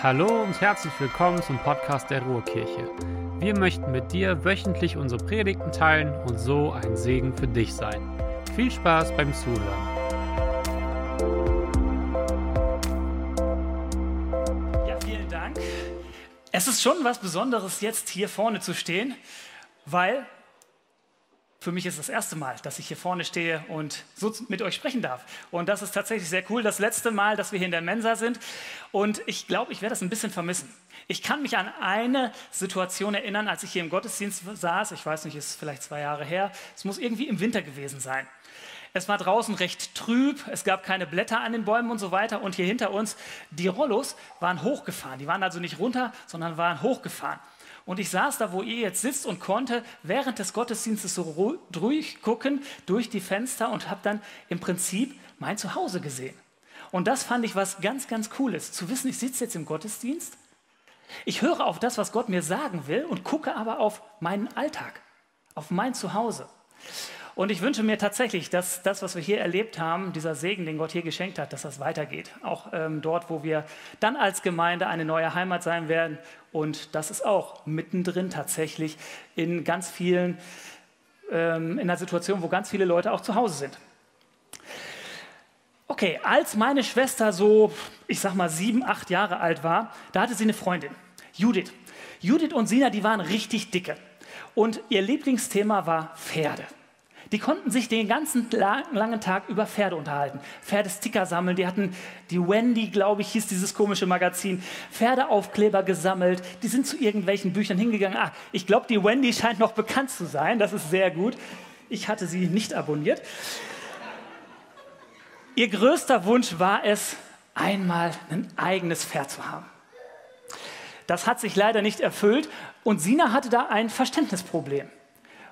Hallo und herzlich willkommen zum Podcast der Ruhrkirche. Wir möchten mit dir wöchentlich unsere Predigten teilen und so ein Segen für dich sein. Viel Spaß beim Zuhören. Ja, vielen Dank. Es ist schon was Besonderes, jetzt hier vorne zu stehen, weil für mich ist das erste Mal, dass ich hier vorne stehe und so mit euch sprechen darf. Und das ist tatsächlich sehr cool. Das letzte Mal, dass wir hier in der Mensa sind. Und ich glaube, ich werde das ein bisschen vermissen. Ich kann mich an eine Situation erinnern, als ich hier im Gottesdienst saß. Ich weiß nicht, ist vielleicht zwei Jahre her. Es muss irgendwie im Winter gewesen sein. Es war draußen recht trüb, es gab keine Blätter an den Bäumen und so weiter. Und hier hinter uns, die Rollos waren hochgefahren. Die waren also nicht runter, sondern waren hochgefahren. Und ich saß da, wo ihr jetzt sitzt und konnte während des Gottesdienstes so durchgucken durch die Fenster und habe dann im Prinzip mein Zuhause gesehen. Und das fand ich was ganz, ganz Cooles, zu wissen, ich sitze jetzt im Gottesdienst, ich höre auf das, was Gott mir sagen will und gucke aber auf meinen Alltag, auf mein Zuhause. Und ich wünsche mir tatsächlich, dass das, was wir hier erlebt haben, dieser Segen, den Gott hier geschenkt hat, dass das weitergeht. Auch ähm, dort, wo wir dann als Gemeinde eine neue Heimat sein werden. Und das ist auch mittendrin tatsächlich in ganz vielen, ähm, in einer Situation, wo ganz viele Leute auch zu Hause sind. Okay, als meine Schwester so, ich sag mal, sieben, acht Jahre alt war, da hatte sie eine Freundin, Judith. Judith und Sina, die waren richtig dicke. Und ihr Lieblingsthema war Pferde. Die konnten sich den ganzen langen Tag über Pferde unterhalten. Pferdesticker sammeln. Die hatten die Wendy, glaube ich, hieß dieses komische Magazin, Pferdeaufkleber gesammelt. Die sind zu irgendwelchen Büchern hingegangen. Ah, ich glaube, die Wendy scheint noch bekannt zu sein. Das ist sehr gut. Ich hatte sie nicht abonniert. Ihr größter Wunsch war es, einmal ein eigenes Pferd zu haben. Das hat sich leider nicht erfüllt und Sina hatte da ein Verständnisproblem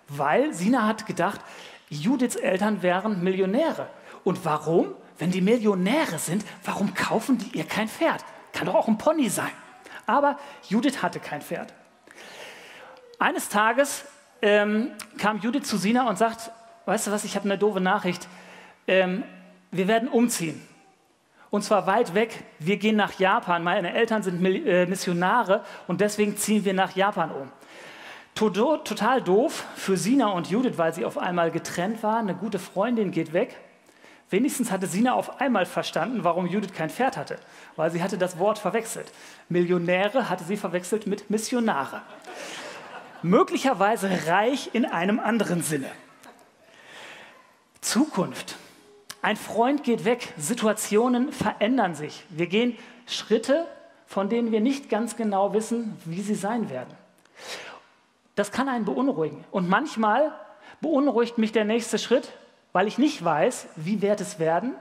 weil Sina hat gedacht, Judiths Eltern wären Millionäre. Und warum? Wenn die Millionäre sind, warum kaufen die ihr kein Pferd? Kann doch auch ein Pony sein. Aber Judith hatte kein Pferd. Eines Tages ähm, kam Judith zu Sina und sagt, weißt du was, ich habe eine doofe Nachricht. Ähm, wir werden umziehen. Und zwar weit weg. Wir gehen nach Japan. Meine Eltern sind äh, Missionare und deswegen ziehen wir nach Japan um. Total doof für Sina und Judith, weil sie auf einmal getrennt waren. Eine gute Freundin geht weg. Wenigstens hatte Sina auf einmal verstanden, warum Judith kein Pferd hatte, weil sie hatte das Wort verwechselt. Millionäre hatte sie verwechselt mit Missionare. Möglicherweise reich in einem anderen Sinne. Zukunft. Ein Freund geht weg, Situationen verändern sich. Wir gehen Schritte, von denen wir nicht ganz genau wissen, wie sie sein werden. Das kann einen beunruhigen. Und manchmal beunruhigt mich der nächste Schritt, weil ich nicht weiß, wie wird es werden.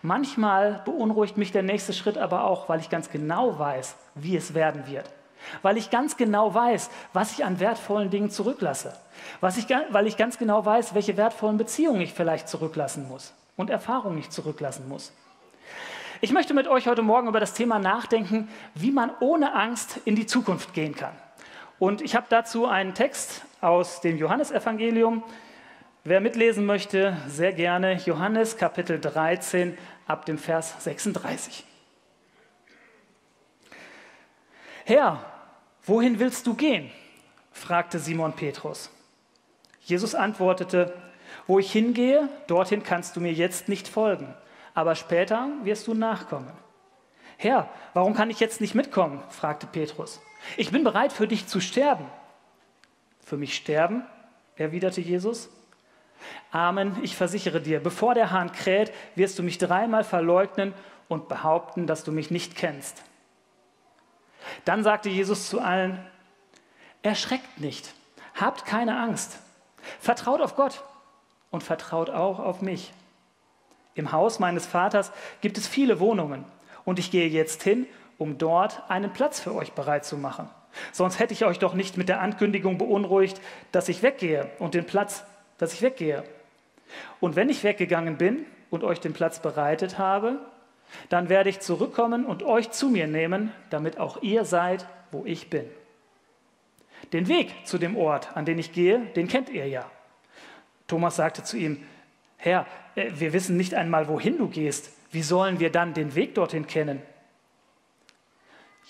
Manchmal beunruhigt mich der nächste Schritt aber auch, weil ich ganz genau weiß, wie es werden wird. Weil ich ganz genau weiß, was ich an wertvollen Dingen zurücklasse. Ich, weil ich ganz genau weiß, welche wertvollen Beziehungen ich vielleicht zurücklassen muss und Erfahrungen ich zurücklassen muss. Ich möchte mit euch heute Morgen über das Thema nachdenken, wie man ohne Angst in die Zukunft gehen kann. Und ich habe dazu einen Text aus dem Johannesevangelium. Wer mitlesen möchte, sehr gerne Johannes Kapitel 13 ab dem Vers 36. Herr, wohin willst du gehen? fragte Simon Petrus. Jesus antwortete, wo ich hingehe, dorthin kannst du mir jetzt nicht folgen, aber später wirst du nachkommen. Herr, warum kann ich jetzt nicht mitkommen? fragte Petrus. Ich bin bereit für dich zu sterben. Für mich sterben? erwiderte Jesus. Amen, ich versichere dir, bevor der Hahn kräht, wirst du mich dreimal verleugnen und behaupten, dass du mich nicht kennst. Dann sagte Jesus zu allen, erschreckt nicht, habt keine Angst, vertraut auf Gott und vertraut auch auf mich. Im Haus meines Vaters gibt es viele Wohnungen und ich gehe jetzt hin, um dort einen Platz für euch bereit zu machen. Sonst hätte ich euch doch nicht mit der Ankündigung beunruhigt, dass ich weggehe und den Platz, dass ich weggehe. Und wenn ich weggegangen bin und euch den Platz bereitet habe, dann werde ich zurückkommen und euch zu mir nehmen, damit auch ihr seid, wo ich bin. Den Weg zu dem Ort, an den ich gehe, den kennt ihr ja. Thomas sagte zu ihm, Herr, äh, wir wissen nicht einmal, wohin du gehst. Wie sollen wir dann den Weg dorthin kennen?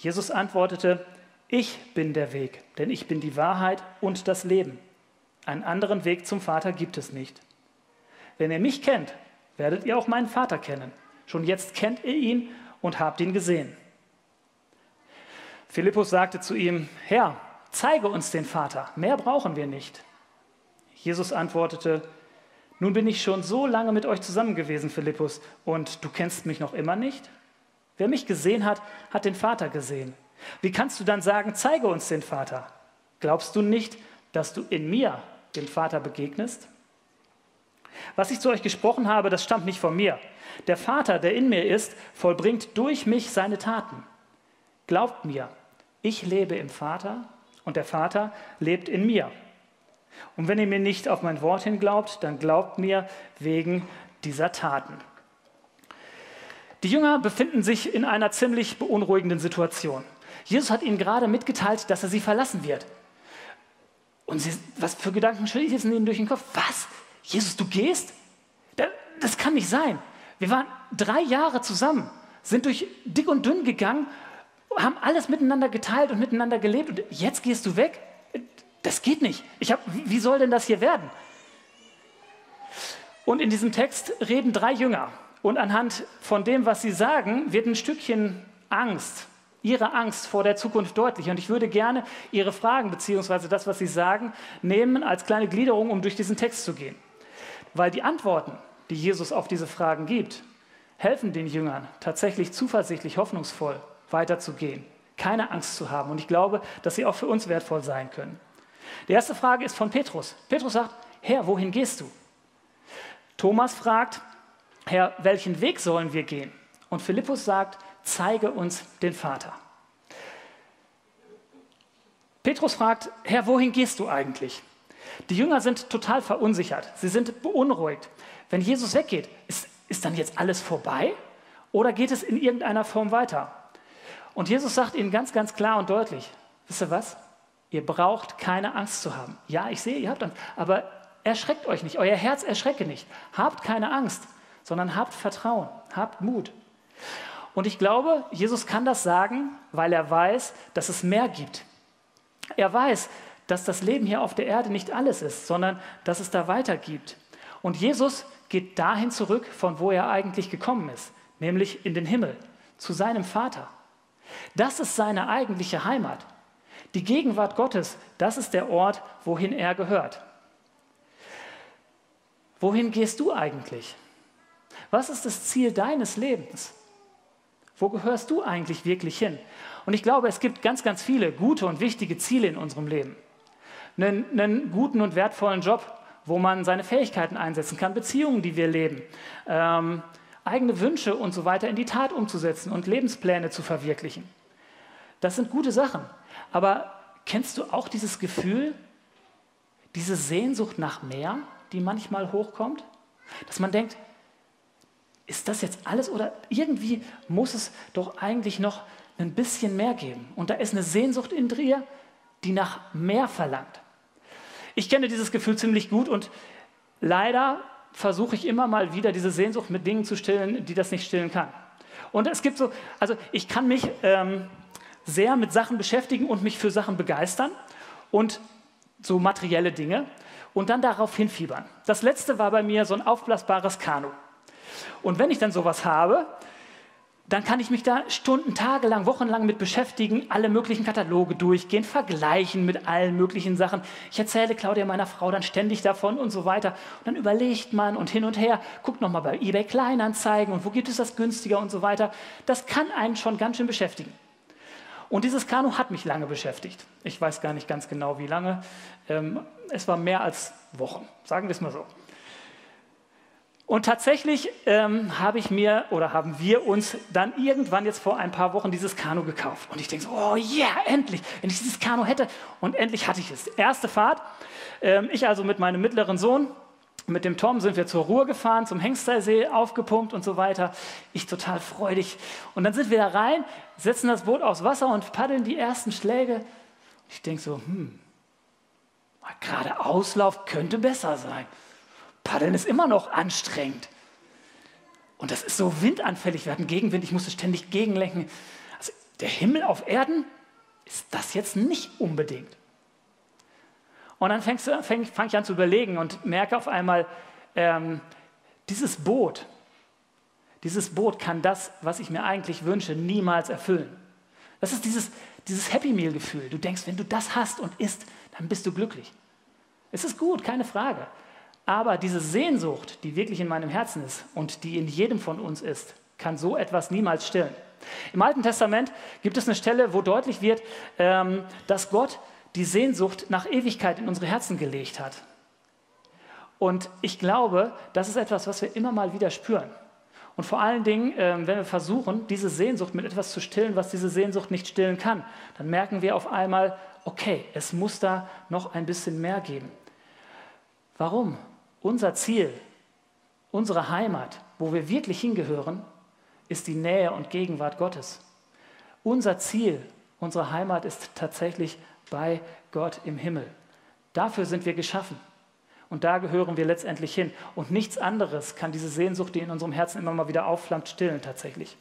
Jesus antwortete, ich bin der Weg, denn ich bin die Wahrheit und das Leben. Einen anderen Weg zum Vater gibt es nicht. Wenn ihr mich kennt, werdet ihr auch meinen Vater kennen. Schon jetzt kennt ihr ihn und habt ihn gesehen. Philippus sagte zu ihm, Herr, zeige uns den Vater, mehr brauchen wir nicht. Jesus antwortete, nun bin ich schon so lange mit euch zusammen gewesen, Philippus, und du kennst mich noch immer nicht? Wer mich gesehen hat, hat den Vater gesehen. Wie kannst du dann sagen, zeige uns den Vater? Glaubst du nicht, dass du in mir dem Vater begegnest? Was ich zu euch gesprochen habe, das stammt nicht von mir. Der Vater, der in mir ist, vollbringt durch mich seine Taten. Glaubt mir, ich lebe im Vater und der Vater lebt in mir. Und wenn ihr mir nicht auf mein Wort hin glaubt, dann glaubt mir wegen dieser Taten. Die Jünger befinden sich in einer ziemlich beunruhigenden Situation. Jesus hat ihnen gerade mitgeteilt, dass er sie verlassen wird. Und sie, was für Gedanken schießen ihnen durch den Kopf? Was? Jesus, du gehst? Das kann nicht sein. Wir waren drei Jahre zusammen, sind durch dick und dünn gegangen, haben alles miteinander geteilt und miteinander gelebt und jetzt gehst du weg? Das geht nicht. Ich hab, wie soll denn das hier werden? Und in diesem Text reden drei Jünger. Und anhand von dem, was sie sagen, wird ein Stückchen Angst, ihre Angst vor der Zukunft deutlich. Und ich würde gerne ihre Fragen bzw. das, was sie sagen, nehmen als kleine Gliederung, um durch diesen Text zu gehen. Weil die Antworten, die Jesus auf diese Fragen gibt, helfen den Jüngern tatsächlich zuversichtlich, hoffnungsvoll weiterzugehen, keine Angst zu haben. Und ich glaube, dass sie auch für uns wertvoll sein können. Die erste Frage ist von Petrus. Petrus sagt, Herr, wohin gehst du? Thomas fragt, Herr, welchen Weg sollen wir gehen? Und Philippus sagt, zeige uns den Vater. Petrus fragt, Herr, wohin gehst du eigentlich? Die Jünger sind total verunsichert. Sie sind beunruhigt. Wenn Jesus weggeht, ist, ist dann jetzt alles vorbei? Oder geht es in irgendeiner Form weiter? Und Jesus sagt ihnen ganz, ganz klar und deutlich, wisst ihr was? Ihr braucht keine Angst zu haben. Ja, ich sehe, ihr habt Angst, aber erschreckt euch nicht, euer Herz erschrecke nicht. Habt keine Angst, sondern habt Vertrauen, habt Mut. Und ich glaube, Jesus kann das sagen, weil er weiß, dass es mehr gibt. Er weiß, dass das Leben hier auf der Erde nicht alles ist, sondern dass es da weiter gibt. Und Jesus geht dahin zurück, von wo er eigentlich gekommen ist, nämlich in den Himmel, zu seinem Vater. Das ist seine eigentliche Heimat. Die Gegenwart Gottes, das ist der Ort, wohin er gehört. Wohin gehst du eigentlich? Was ist das Ziel deines Lebens? Wo gehörst du eigentlich wirklich hin? Und ich glaube, es gibt ganz, ganz viele gute und wichtige Ziele in unserem Leben. Einen, einen guten und wertvollen Job, wo man seine Fähigkeiten einsetzen kann, Beziehungen, die wir leben, ähm, eigene Wünsche und so weiter in die Tat umzusetzen und Lebenspläne zu verwirklichen. Das sind gute Sachen. Aber kennst du auch dieses Gefühl, diese Sehnsucht nach mehr, die manchmal hochkommt? Dass man denkt, ist das jetzt alles oder irgendwie muss es doch eigentlich noch ein bisschen mehr geben. Und da ist eine Sehnsucht in dir, die nach mehr verlangt. Ich kenne dieses Gefühl ziemlich gut und leider versuche ich immer mal wieder diese Sehnsucht mit Dingen zu stillen, die das nicht stillen kann. Und es gibt so, also ich kann mich ähm, sehr mit Sachen beschäftigen und mich für Sachen begeistern und so materielle Dinge und dann darauf hinfiebern. Das letzte war bei mir so ein aufblasbares Kanu. Und wenn ich dann sowas habe, dann kann ich mich da Stunden, tagelang, wochenlang mit beschäftigen, alle möglichen Kataloge durchgehen, vergleichen mit allen möglichen Sachen. Ich erzähle Claudia, meiner Frau, dann ständig davon und so weiter. Und dann überlegt man und hin und her, guckt nochmal bei eBay Kleinanzeigen und wo gibt es das günstiger und so weiter. Das kann einen schon ganz schön beschäftigen. Und dieses Kanu hat mich lange beschäftigt. Ich weiß gar nicht ganz genau, wie lange. Ähm, es war mehr als Wochen, sagen wir es mal so. Und tatsächlich ähm, habe ich mir oder haben wir uns dann irgendwann jetzt vor ein paar Wochen dieses Kanu gekauft. Und ich denke so, oh yeah, endlich, wenn ich dieses Kanu hätte. Und endlich hatte ich es. Erste Fahrt. Ähm, ich also mit meinem mittleren Sohn, mit dem Tom sind wir zur Ruhr gefahren, zum Hengstersee, aufgepumpt und so weiter. Ich total freudig. Und dann sind wir da rein, setzen das Boot aufs Wasser und paddeln die ersten Schläge. Ich denke so, hm, gerade Auslauf könnte besser sein. Paddeln ist immer noch anstrengend. Und das ist so windanfällig. Wir hatten Gegenwind, ich musste ständig gegenlenken. Also, der Himmel auf Erden ist das jetzt nicht unbedingt. Und dann fange fäng, fang ich an zu überlegen und merke auf einmal, ähm, dieses Boot, dieses Boot kann das, was ich mir eigentlich wünsche, niemals erfüllen. Das ist dieses, dieses Happy Meal-Gefühl. Du denkst, wenn du das hast und isst, dann bist du glücklich. Es ist gut, keine Frage. Aber diese Sehnsucht, die wirklich in meinem Herzen ist und die in jedem von uns ist, kann so etwas niemals stillen. Im Alten Testament gibt es eine Stelle, wo deutlich wird, ähm, dass Gott die Sehnsucht nach Ewigkeit in unsere Herzen gelegt hat. Und ich glaube, das ist etwas, was wir immer mal wieder spüren. Und vor allen Dingen, ähm, wenn wir versuchen, diese Sehnsucht mit etwas zu stillen, was diese Sehnsucht nicht stillen kann, dann merken wir auf einmal, okay, es muss da noch ein bisschen mehr geben. Warum? Unser Ziel, unsere Heimat, wo wir wirklich hingehören, ist die Nähe und Gegenwart Gottes. Unser Ziel, unsere Heimat ist tatsächlich bei Gott im Himmel. Dafür sind wir geschaffen. Und da gehören wir letztendlich hin. Und nichts anderes kann diese Sehnsucht, die in unserem Herzen immer mal wieder aufflammt, stillen tatsächlich.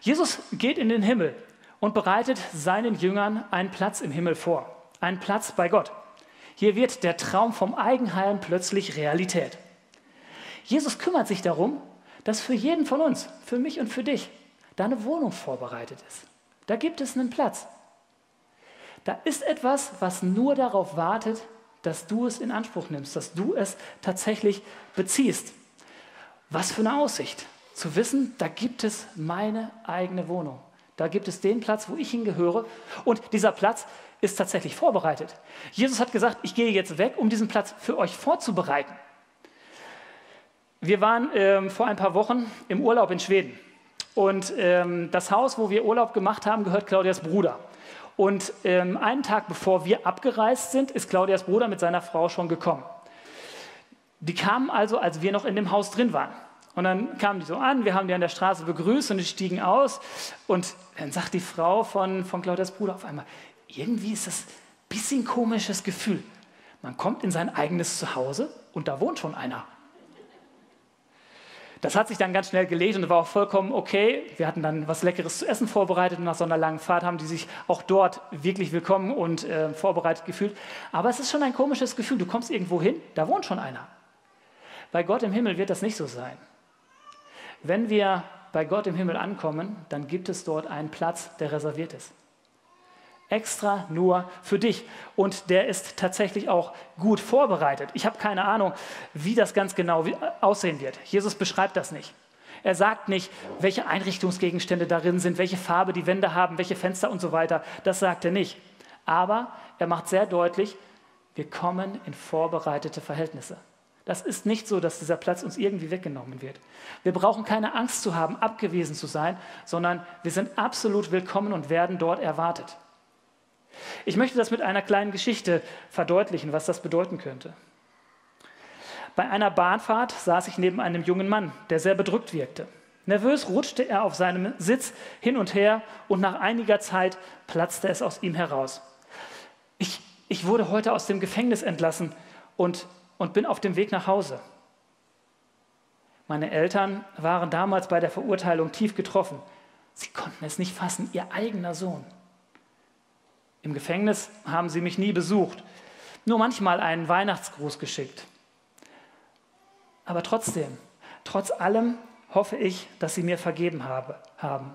Jesus geht in den Himmel und bereitet seinen Jüngern einen Platz im Himmel vor. Einen Platz bei Gott. Hier wird der Traum vom Eigenheim plötzlich Realität. Jesus kümmert sich darum, dass für jeden von uns, für mich und für dich, da eine Wohnung vorbereitet ist. Da gibt es einen Platz. Da ist etwas, was nur darauf wartet, dass du es in Anspruch nimmst, dass du es tatsächlich beziehst. Was für eine Aussicht, zu wissen, da gibt es meine eigene Wohnung. Da gibt es den Platz, wo ich hingehöre. Und dieser Platz ist tatsächlich vorbereitet. Jesus hat gesagt, ich gehe jetzt weg, um diesen Platz für euch vorzubereiten. Wir waren ähm, vor ein paar Wochen im Urlaub in Schweden. Und ähm, das Haus, wo wir Urlaub gemacht haben, gehört Claudias Bruder. Und ähm, einen Tag bevor wir abgereist sind, ist Claudias Bruder mit seiner Frau schon gekommen. Die kamen also, als wir noch in dem Haus drin waren. Und dann kamen die so an, wir haben die an der Straße begrüßt und die stiegen aus. Und dann sagt die Frau von, von Claudias Bruder auf einmal, irgendwie ist das ein bisschen komisches Gefühl. Man kommt in sein eigenes Zuhause und da wohnt schon einer. Das hat sich dann ganz schnell gelegt und war auch vollkommen okay. Wir hatten dann was Leckeres zu essen vorbereitet und nach so einer langen Fahrt haben die sich auch dort wirklich willkommen und äh, vorbereitet gefühlt. Aber es ist schon ein komisches Gefühl. Du kommst irgendwo hin, da wohnt schon einer. Bei Gott im Himmel wird das nicht so sein. Wenn wir bei Gott im Himmel ankommen, dann gibt es dort einen Platz, der reserviert ist extra nur für dich. Und der ist tatsächlich auch gut vorbereitet. Ich habe keine Ahnung, wie das ganz genau aussehen wird. Jesus beschreibt das nicht. Er sagt nicht, welche Einrichtungsgegenstände darin sind, welche Farbe die Wände haben, welche Fenster und so weiter. Das sagt er nicht. Aber er macht sehr deutlich, wir kommen in vorbereitete Verhältnisse. Das ist nicht so, dass dieser Platz uns irgendwie weggenommen wird. Wir brauchen keine Angst zu haben, abgewiesen zu sein, sondern wir sind absolut willkommen und werden dort erwartet. Ich möchte das mit einer kleinen Geschichte verdeutlichen, was das bedeuten könnte. Bei einer Bahnfahrt saß ich neben einem jungen Mann, der sehr bedrückt wirkte. Nervös rutschte er auf seinem Sitz hin und her und nach einiger Zeit platzte es aus ihm heraus. Ich, ich wurde heute aus dem Gefängnis entlassen und, und bin auf dem Weg nach Hause. Meine Eltern waren damals bei der Verurteilung tief getroffen. Sie konnten es nicht fassen, ihr eigener Sohn. Im Gefängnis haben sie mich nie besucht, nur manchmal einen Weihnachtsgruß geschickt. Aber trotzdem, trotz allem hoffe ich, dass sie mir vergeben habe, haben.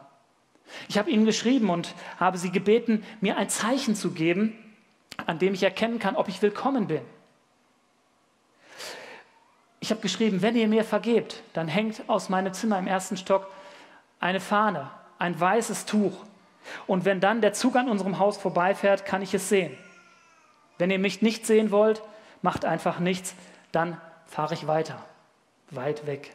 Ich habe ihnen geschrieben und habe sie gebeten, mir ein Zeichen zu geben, an dem ich erkennen kann, ob ich willkommen bin. Ich habe geschrieben, wenn ihr mir vergebt, dann hängt aus meinem Zimmer im ersten Stock eine Fahne, ein weißes Tuch und wenn dann der Zug an unserem Haus vorbeifährt, kann ich es sehen. Wenn ihr mich nicht sehen wollt, macht einfach nichts, dann fahre ich weiter, weit weg.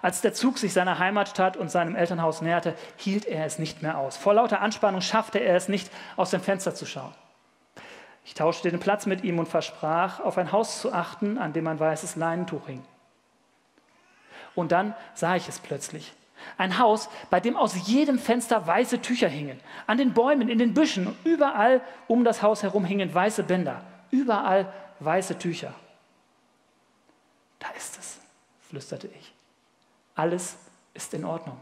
Als der Zug sich seiner Heimatstadt und seinem Elternhaus näherte, hielt er es nicht mehr aus. Vor lauter Anspannung schaffte er es nicht, aus dem Fenster zu schauen. Ich tauschte den Platz mit ihm und versprach, auf ein Haus zu achten, an dem ein weißes Leinentuch hing. Und dann sah ich es plötzlich. Ein Haus, bei dem aus jedem Fenster weiße Tücher hingen. An den Bäumen, in den Büschen, überall um das Haus herum hingen weiße Bänder. Überall weiße Tücher. Da ist es, flüsterte ich. Alles ist in Ordnung.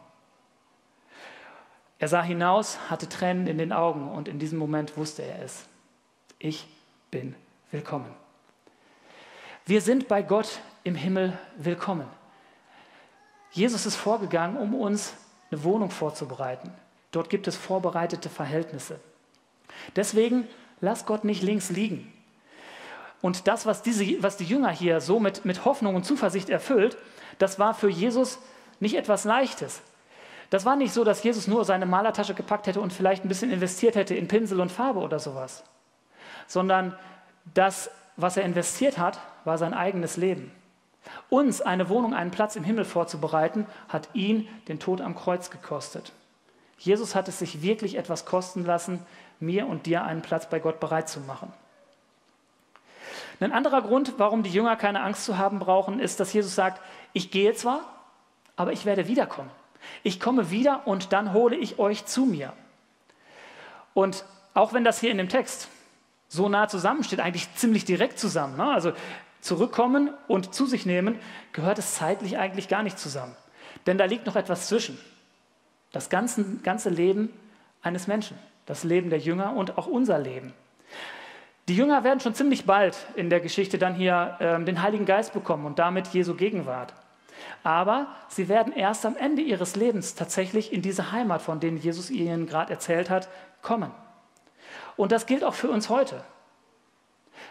Er sah hinaus, hatte Tränen in den Augen und in diesem Moment wusste er es. Ich bin willkommen. Wir sind bei Gott im Himmel willkommen. Jesus ist vorgegangen, um uns eine Wohnung vorzubereiten. Dort gibt es vorbereitete Verhältnisse. Deswegen lass Gott nicht links liegen. Und das, was, diese, was die Jünger hier so mit, mit Hoffnung und Zuversicht erfüllt, das war für Jesus nicht etwas Leichtes. Das war nicht so, dass Jesus nur seine Malertasche gepackt hätte und vielleicht ein bisschen investiert hätte in Pinsel und Farbe oder sowas, sondern das, was er investiert hat, war sein eigenes Leben. Uns eine Wohnung, einen Platz im Himmel vorzubereiten, hat ihn den Tod am Kreuz gekostet. Jesus hat es sich wirklich etwas kosten lassen, mir und dir einen Platz bei Gott bereit zu machen. Ein anderer Grund, warum die Jünger keine Angst zu haben brauchen, ist, dass Jesus sagt, ich gehe zwar, aber ich werde wiederkommen. Ich komme wieder und dann hole ich euch zu mir. Und auch wenn das hier in dem Text so nah zusammensteht, eigentlich ziemlich direkt zusammen, ne? also zurückkommen und zu sich nehmen, gehört es zeitlich eigentlich gar nicht zusammen. Denn da liegt noch etwas zwischen. Das ganze, ganze Leben eines Menschen, das Leben der Jünger und auch unser Leben. Die Jünger werden schon ziemlich bald in der Geschichte dann hier äh, den Heiligen Geist bekommen und damit Jesu Gegenwart. Aber sie werden erst am Ende ihres Lebens tatsächlich in diese Heimat, von denen Jesus ihnen gerade erzählt hat, kommen. Und das gilt auch für uns heute.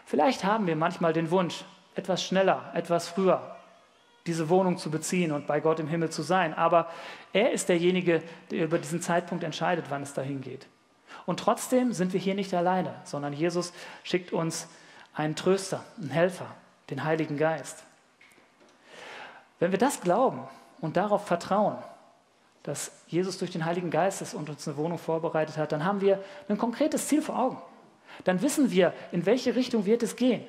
Vielleicht haben wir manchmal den Wunsch, etwas schneller, etwas früher diese Wohnung zu beziehen und bei Gott im Himmel zu sein. Aber er ist derjenige, der über diesen Zeitpunkt entscheidet, wann es dahin geht. Und trotzdem sind wir hier nicht alleine, sondern Jesus schickt uns einen Tröster, einen Helfer, den Heiligen Geist. Wenn wir das glauben und darauf vertrauen, dass Jesus durch den Heiligen Geist ist und uns eine Wohnung vorbereitet hat, dann haben wir ein konkretes Ziel vor Augen. Dann wissen wir, in welche Richtung wird es gehen.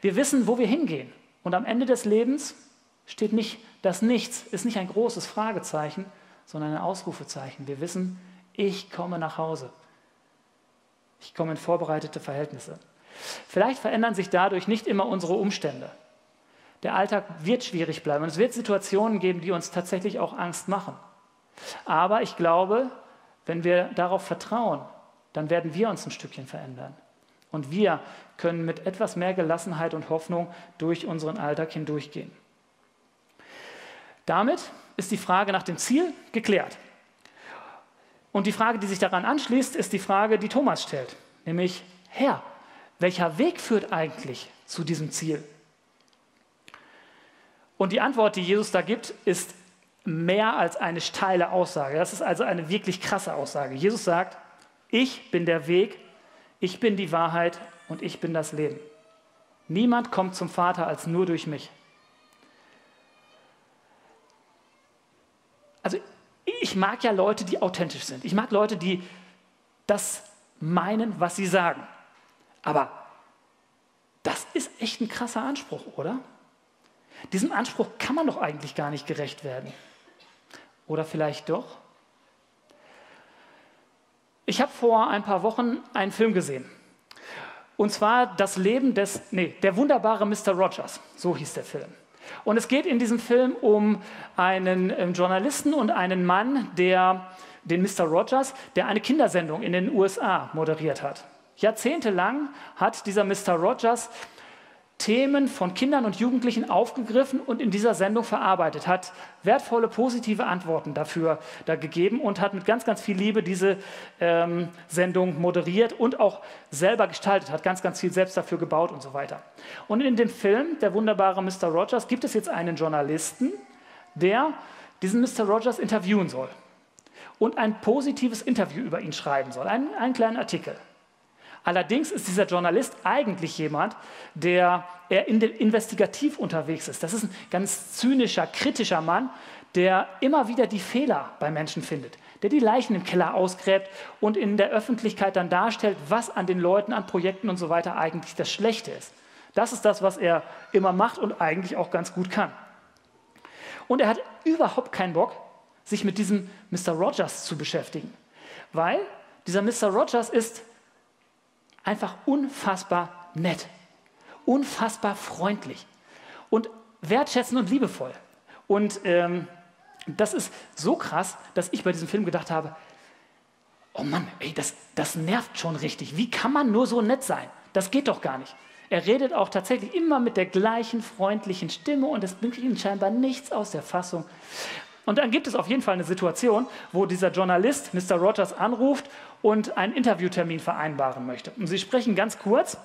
Wir wissen, wo wir hingehen. Und am Ende des Lebens steht nicht das Nichts, ist nicht ein großes Fragezeichen, sondern ein Ausrufezeichen. Wir wissen, ich komme nach Hause. Ich komme in vorbereitete Verhältnisse. Vielleicht verändern sich dadurch nicht immer unsere Umstände. Der Alltag wird schwierig bleiben und es wird Situationen geben, die uns tatsächlich auch Angst machen. Aber ich glaube, wenn wir darauf vertrauen, dann werden wir uns ein Stückchen verändern. Und wir können mit etwas mehr Gelassenheit und Hoffnung durch unseren Alltag hindurchgehen. Damit ist die Frage nach dem Ziel geklärt. Und die Frage, die sich daran anschließt, ist die Frage, die Thomas stellt, nämlich, Herr, welcher Weg führt eigentlich zu diesem Ziel? Und die Antwort, die Jesus da gibt, ist mehr als eine steile Aussage. Das ist also eine wirklich krasse Aussage. Jesus sagt, ich bin der Weg, ich bin die Wahrheit und ich bin das Leben. Niemand kommt zum Vater als nur durch mich. Also ich mag ja Leute, die authentisch sind. Ich mag Leute, die das meinen, was sie sagen. Aber das ist echt ein krasser Anspruch, oder? Diesem Anspruch kann man doch eigentlich gar nicht gerecht werden. Oder vielleicht doch? Ich habe vor ein paar Wochen einen Film gesehen. Und zwar das Leben des, nee, der wunderbare Mr. Rogers. So hieß der Film. Und es geht in diesem Film um einen ähm, Journalisten und einen Mann, der den Mr. Rogers, der eine Kindersendung in den USA moderiert hat. Jahrzehntelang hat dieser Mr. Rogers Themen von Kindern und Jugendlichen aufgegriffen und in dieser Sendung verarbeitet, hat wertvolle, positive Antworten dafür da gegeben und hat mit ganz, ganz viel Liebe diese ähm, Sendung moderiert und auch selber gestaltet, hat ganz, ganz viel selbst dafür gebaut und so weiter. Und in dem Film, der wunderbare Mr. Rogers, gibt es jetzt einen Journalisten, der diesen Mr. Rogers interviewen soll und ein positives Interview über ihn schreiben soll, einen, einen kleinen Artikel. Allerdings ist dieser Journalist eigentlich jemand, der eher investigativ unterwegs ist. Das ist ein ganz zynischer, kritischer Mann, der immer wieder die Fehler bei Menschen findet, der die Leichen im Keller ausgräbt und in der Öffentlichkeit dann darstellt, was an den Leuten, an Projekten und so weiter eigentlich das Schlechte ist. Das ist das, was er immer macht und eigentlich auch ganz gut kann. Und er hat überhaupt keinen Bock, sich mit diesem Mr. Rogers zu beschäftigen, weil dieser Mr. Rogers ist einfach unfassbar nett, unfassbar freundlich und wertschätzend und liebevoll. Und ähm, das ist so krass, dass ich bei diesem Film gedacht habe, oh Mann, ey, das, das nervt schon richtig. Wie kann man nur so nett sein? Das geht doch gar nicht. Er redet auch tatsächlich immer mit der gleichen freundlichen Stimme und es bringt ihm scheinbar nichts aus der Fassung. Und dann gibt es auf jeden Fall eine Situation, wo dieser Journalist Mr. Rogers anruft und einen Interviewtermin vereinbaren möchte. Und sie sprechen ganz kurz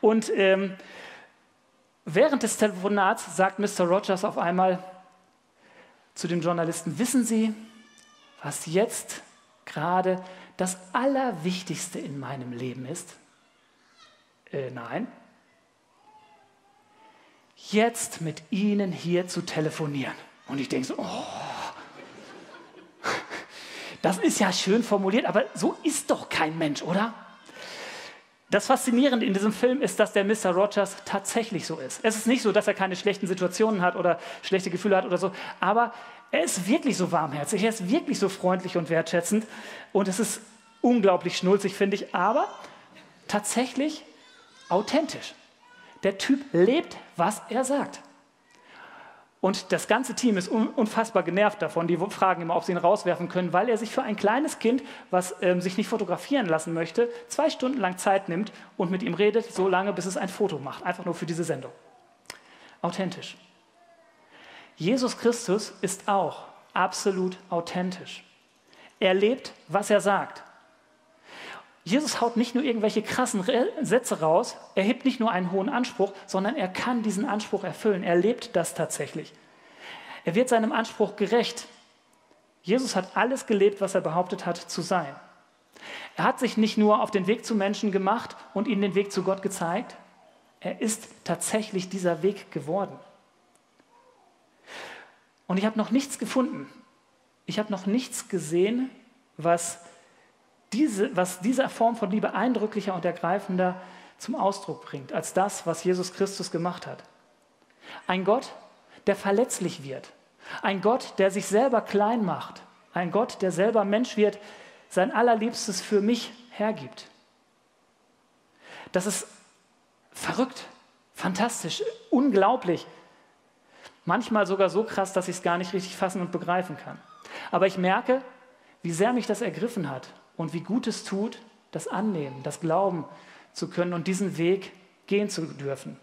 und ähm, während des Telefonats sagt Mr. Rogers auf einmal zu dem Journalisten, wissen Sie, was jetzt gerade das Allerwichtigste in meinem Leben ist? Äh, nein. Jetzt mit Ihnen hier zu telefonieren. Und ich denke so, oh, das ist ja schön formuliert, aber so ist doch kein Mensch, oder? Das Faszinierende in diesem Film ist, dass der Mr. Rogers tatsächlich so ist. Es ist nicht so, dass er keine schlechten Situationen hat oder schlechte Gefühle hat oder so, aber er ist wirklich so warmherzig, er ist wirklich so freundlich und wertschätzend und es ist unglaublich schnulzig, finde ich, aber tatsächlich authentisch. Der Typ lebt, was er sagt. Und das ganze Team ist unfassbar genervt davon. Die fragen immer, ob sie ihn rauswerfen können, weil er sich für ein kleines Kind, was ähm, sich nicht fotografieren lassen möchte, zwei Stunden lang Zeit nimmt und mit ihm redet, so lange, bis es ein Foto macht. Einfach nur für diese Sendung. Authentisch. Jesus Christus ist auch absolut authentisch. Er lebt, was er sagt. Jesus haut nicht nur irgendwelche krassen Sätze raus, er hebt nicht nur einen hohen Anspruch, sondern er kann diesen Anspruch erfüllen. Er lebt das tatsächlich. Er wird seinem Anspruch gerecht. Jesus hat alles gelebt, was er behauptet hat zu sein. Er hat sich nicht nur auf den Weg zu Menschen gemacht und ihnen den Weg zu Gott gezeigt, er ist tatsächlich dieser Weg geworden. Und ich habe noch nichts gefunden. Ich habe noch nichts gesehen, was diese, was diese Form von Liebe eindrücklicher und ergreifender zum Ausdruck bringt, als das, was Jesus Christus gemacht hat. Ein Gott, der verletzlich wird. Ein Gott, der sich selber klein macht. Ein Gott, der selber Mensch wird, sein Allerliebstes für mich hergibt. Das ist verrückt, fantastisch, unglaublich. Manchmal sogar so krass, dass ich es gar nicht richtig fassen und begreifen kann. Aber ich merke, wie sehr mich das ergriffen hat und wie gut es tut, das annehmen, das glauben zu können und diesen Weg gehen zu dürfen.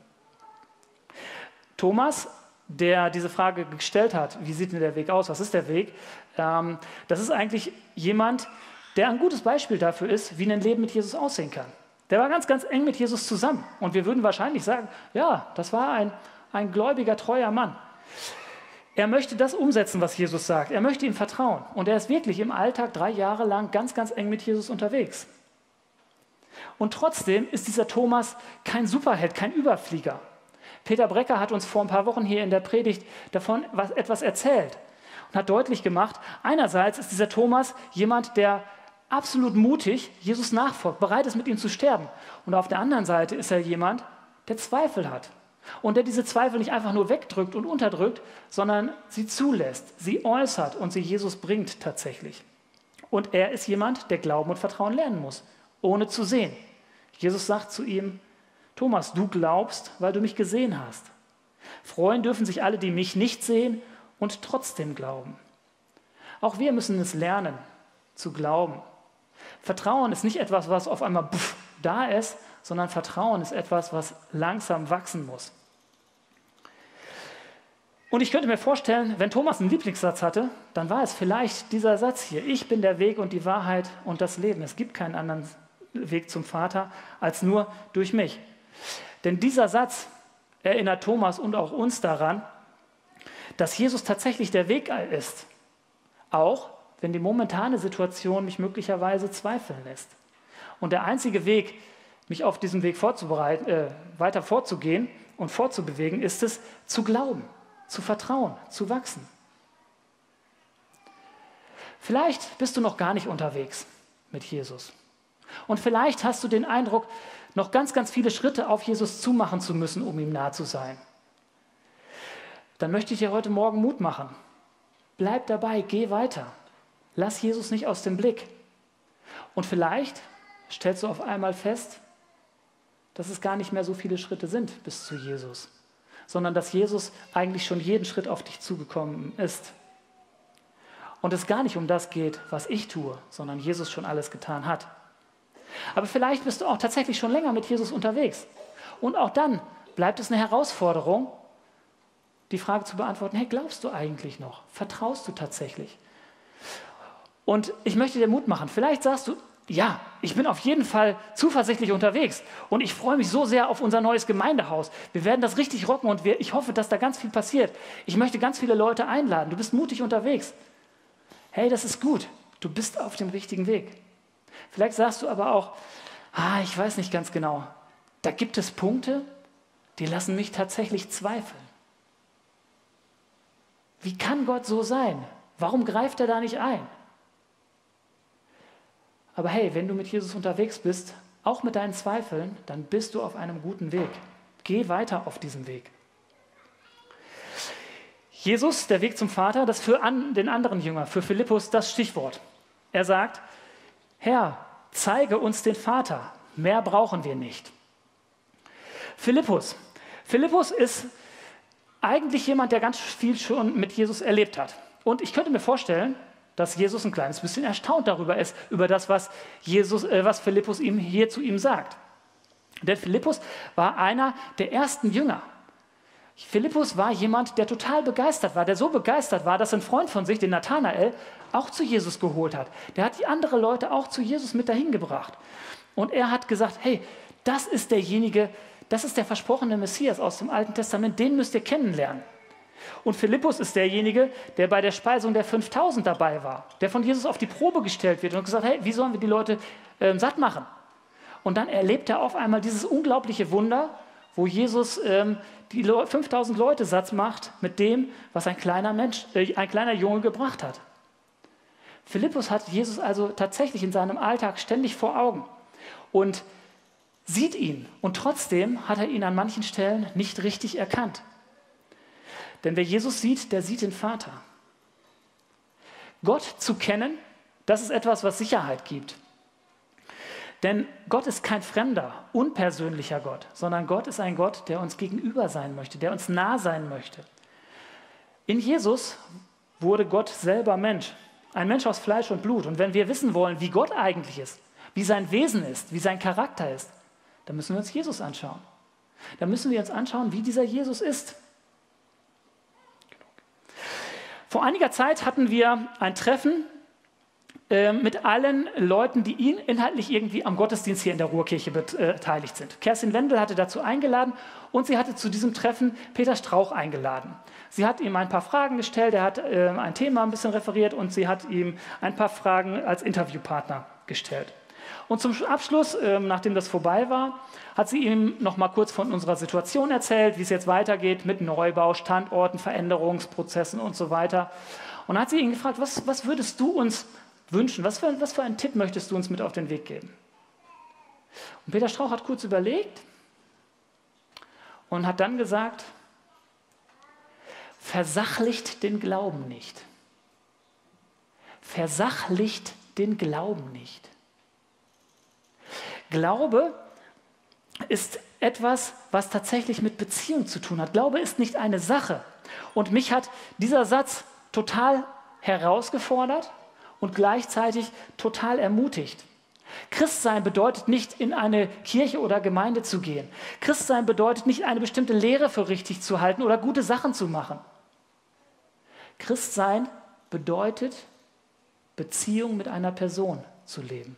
Thomas, der diese Frage gestellt hat, wie sieht denn der Weg aus, was ist der Weg, ähm, das ist eigentlich jemand, der ein gutes Beispiel dafür ist, wie ein Leben mit Jesus aussehen kann. Der war ganz, ganz eng mit Jesus zusammen und wir würden wahrscheinlich sagen, ja, das war ein, ein gläubiger, treuer Mann. Er möchte das umsetzen, was Jesus sagt. Er möchte ihm vertrauen. Und er ist wirklich im Alltag drei Jahre lang ganz, ganz eng mit Jesus unterwegs. Und trotzdem ist dieser Thomas kein Superheld, kein Überflieger. Peter Brecker hat uns vor ein paar Wochen hier in der Predigt davon was, etwas erzählt und hat deutlich gemacht, einerseits ist dieser Thomas jemand, der absolut mutig Jesus nachfolgt, bereit ist, mit ihm zu sterben. Und auf der anderen Seite ist er jemand, der Zweifel hat, und der diese Zweifel nicht einfach nur wegdrückt und unterdrückt, sondern sie zulässt, sie äußert und sie Jesus bringt tatsächlich. Und er ist jemand, der Glauben und Vertrauen lernen muss, ohne zu sehen. Jesus sagt zu ihm, Thomas, du glaubst, weil du mich gesehen hast. Freuen dürfen sich alle, die mich nicht sehen und trotzdem glauben. Auch wir müssen es lernen, zu glauben. Vertrauen ist nicht etwas, was auf einmal puff, da ist, sondern Vertrauen ist etwas, was langsam wachsen muss. Und ich könnte mir vorstellen, wenn Thomas einen Lieblingssatz hatte, dann war es vielleicht dieser Satz hier, ich bin der Weg und die Wahrheit und das Leben. Es gibt keinen anderen Weg zum Vater als nur durch mich. Denn dieser Satz erinnert Thomas und auch uns daran, dass Jesus tatsächlich der Weg ist, auch wenn die momentane Situation mich möglicherweise zweifeln lässt. Und der einzige Weg, mich auf diesem Weg vorzubereiten, äh, weiter vorzugehen und vorzubewegen, ist es, zu glauben, zu vertrauen, zu wachsen. Vielleicht bist du noch gar nicht unterwegs mit Jesus. Und vielleicht hast du den Eindruck, noch ganz, ganz viele Schritte auf Jesus zumachen zu müssen, um ihm nah zu sein. Dann möchte ich dir heute Morgen Mut machen. Bleib dabei, geh weiter. Lass Jesus nicht aus dem Blick. Und vielleicht stellst du auf einmal fest, dass es gar nicht mehr so viele Schritte sind bis zu Jesus, sondern dass Jesus eigentlich schon jeden Schritt auf dich zugekommen ist. und es gar nicht um das geht, was ich tue, sondern Jesus schon alles getan hat. Aber vielleicht bist du auch tatsächlich schon länger mit Jesus unterwegs. Und auch dann bleibt es eine Herausforderung, die Frage zu beantworten, hey, glaubst du eigentlich noch? Vertraust du tatsächlich? Und ich möchte dir Mut machen. Vielleicht sagst du, ja, ich bin auf jeden Fall zuversichtlich unterwegs und ich freue mich so sehr auf unser neues Gemeindehaus. Wir werden das richtig rocken und wir, ich hoffe, dass da ganz viel passiert. Ich möchte ganz viele Leute einladen. Du bist mutig unterwegs. Hey, das ist gut. Du bist auf dem richtigen Weg. Vielleicht sagst du aber auch, ah, ich weiß nicht ganz genau. Da gibt es Punkte, die lassen mich tatsächlich zweifeln. Wie kann Gott so sein? Warum greift er da nicht ein? Aber hey, wenn du mit Jesus unterwegs bist, auch mit deinen Zweifeln, dann bist du auf einem guten Weg. Geh weiter auf diesem Weg. Jesus, der Weg zum Vater, das für an, den anderen Jünger, für Philippus das Stichwort. Er sagt, Herr, zeige uns den Vater, mehr brauchen wir nicht. Philippus. Philippus ist eigentlich jemand, der ganz viel schon mit Jesus erlebt hat. Und ich könnte mir vorstellen, dass Jesus ein kleines bisschen erstaunt darüber ist, über das, was, Jesus, äh, was Philippus ihm hier zu ihm sagt. Denn Philippus war einer der ersten Jünger. Philippus war jemand, der total begeistert war, der so begeistert war, dass ein Freund von sich, den Nathanael, auch zu Jesus geholt hat. Der hat die anderen Leute auch zu Jesus mit dahin gebracht. Und er hat gesagt, hey, das ist derjenige, das ist der versprochene Messias aus dem Alten Testament, den müsst ihr kennenlernen. Und Philippus ist derjenige, der bei der Speisung der 5000 dabei war, der von Jesus auf die Probe gestellt wird und gesagt, hey, wie sollen wir die Leute äh, satt machen? Und dann erlebt er auf einmal dieses unglaubliche Wunder, wo Jesus ähm, die 5000 Leute satt macht mit dem, was ein kleiner Mensch, äh, ein kleiner Junge gebracht hat. Philippus hat Jesus also tatsächlich in seinem Alltag ständig vor Augen und sieht ihn. Und trotzdem hat er ihn an manchen Stellen nicht richtig erkannt. Denn wer Jesus sieht, der sieht den Vater. Gott zu kennen, das ist etwas, was Sicherheit gibt. Denn Gott ist kein fremder, unpersönlicher Gott, sondern Gott ist ein Gott, der uns gegenüber sein möchte, der uns nah sein möchte. In Jesus wurde Gott selber Mensch, ein Mensch aus Fleisch und Blut. Und wenn wir wissen wollen, wie Gott eigentlich ist, wie sein Wesen ist, wie sein Charakter ist, dann müssen wir uns Jesus anschauen. Dann müssen wir uns anschauen, wie dieser Jesus ist. Vor einiger Zeit hatten wir ein Treffen äh, mit allen Leuten, die ihn inhaltlich irgendwie am Gottesdienst hier in der Ruhrkirche beteiligt sind. Kerstin Wendel hatte dazu eingeladen und sie hatte zu diesem Treffen Peter Strauch eingeladen. Sie hat ihm ein paar Fragen gestellt, er hat äh, ein Thema ein bisschen referiert und sie hat ihm ein paar Fragen als Interviewpartner gestellt. Und zum Abschluss, ähm, nachdem das vorbei war, hat sie ihm noch mal kurz von unserer Situation erzählt, wie es jetzt weitergeht mit Neubau, Standorten, Veränderungsprozessen und so weiter. Und hat sie ihn gefragt, was, was würdest du uns wünschen? Was für, was für einen Tipp möchtest du uns mit auf den Weg geben? Und Peter Strauch hat kurz überlegt und hat dann gesagt, versachlicht den Glauben nicht. Versachlicht den Glauben nicht. Glaube ist etwas, was tatsächlich mit Beziehung zu tun hat. Glaube ist nicht eine Sache. Und mich hat dieser Satz total herausgefordert und gleichzeitig total ermutigt. Christsein bedeutet nicht, in eine Kirche oder Gemeinde zu gehen. Christsein bedeutet nicht, eine bestimmte Lehre für richtig zu halten oder gute Sachen zu machen. Christsein bedeutet, Beziehung mit einer Person zu leben.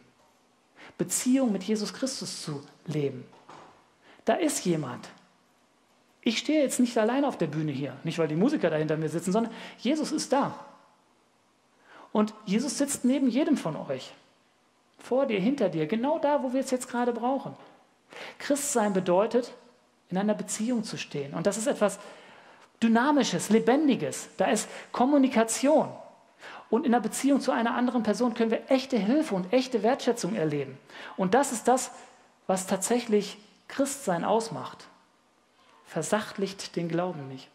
Beziehung mit Jesus Christus zu leben. Da ist jemand. Ich stehe jetzt nicht allein auf der Bühne hier, nicht weil die Musiker da hinter mir sitzen, sondern Jesus ist da. Und Jesus sitzt neben jedem von euch. Vor dir, hinter dir, genau da, wo wir es jetzt gerade brauchen. Christsein bedeutet, in einer Beziehung zu stehen. Und das ist etwas Dynamisches, Lebendiges. Da ist Kommunikation. Und in der Beziehung zu einer anderen Person können wir echte Hilfe und echte Wertschätzung erleben. Und das ist das, was tatsächlich Christsein ausmacht. Versachtlicht den Glauben nicht.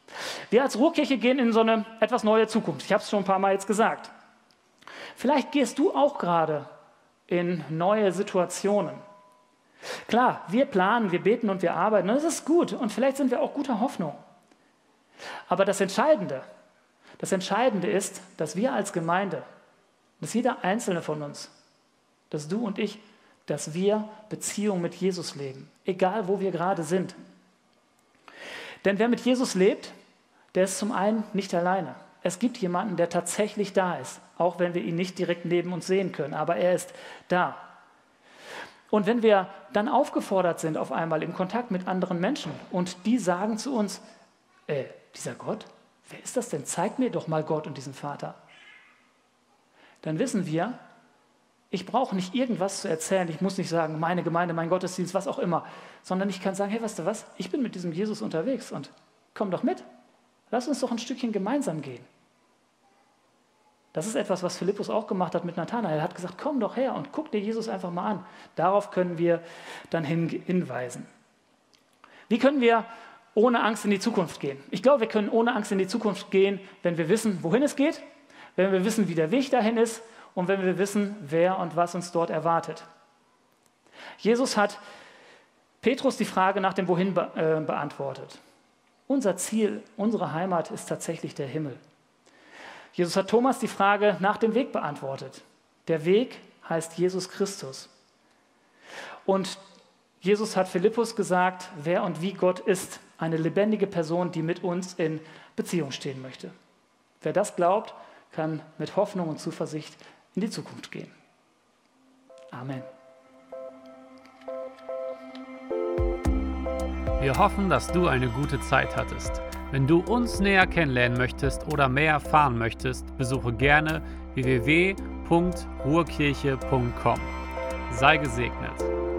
Wir als Ruhrkirche gehen in so eine etwas neue Zukunft. Ich habe es schon ein paar Mal jetzt gesagt. Vielleicht gehst du auch gerade in neue Situationen. Klar, wir planen, wir beten und wir arbeiten. Und das ist gut. Und vielleicht sind wir auch guter Hoffnung. Aber das Entscheidende, Das Entscheidende ist, dass wir als Gemeinde, dass jeder einzelne von uns, dass du und ich, dass wir Beziehung mit Jesus leben, egal wo wir gerade sind. Denn wer mit Jesus lebt, der ist zum einen nicht alleine. Es gibt jemanden, der tatsächlich da ist, auch wenn wir ihn nicht direkt neben uns sehen können, aber er ist da. Und wenn wir dann aufgefordert sind auf einmal im Kontakt mit anderen Menschen und die sagen zu uns, äh, dieser Gott, wer ist das denn? Zeig mir doch mal Gott und diesen Vater. Dann wissen wir, ich brauche nicht irgendwas zu erzählen. Ich muss nicht sagen, meine Gemeinde, mein Gottesdienst, was auch immer, sondern ich kann sagen, hey, weißt du was? Ich bin mit diesem Jesus unterwegs und komm doch mit. Lass uns doch ein Stückchen gemeinsam gehen. Das ist etwas, was Philippus auch gemacht hat mit Nathanael. Er hat gesagt, komm doch her und guck dir Jesus einfach mal an. Darauf können wir dann hinweisen. Wie können wir ohne Angst in die Zukunft gehen? Ich glaube, wir können ohne Angst in die Zukunft gehen, wenn wir wissen, wohin es geht, wenn wir wissen, wie der Weg dahin ist und wenn wir wissen, wer und was uns dort erwartet. Jesus hat Petrus die Frage nach dem Wohin be äh, beantwortet. Unser Ziel, unsere Heimat ist tatsächlich der Himmel. Jesus hat Thomas die Frage nach dem Weg beantwortet. Der Weg heißt Jesus Christus. Und Jesus hat Philippus gesagt, wer und wie Gott ist, eine lebendige Person, die mit uns in Beziehung stehen möchte. Wer das glaubt, kann mit Hoffnung und Zuversicht in die Zukunft gehen. Amen. Wir hoffen, dass du eine gute Zeit hattest. Wenn du uns näher kennenlernen möchtest oder mehr erfahren möchtest, besuche gerne www.ruhrkirche.com. Sei gesegnet.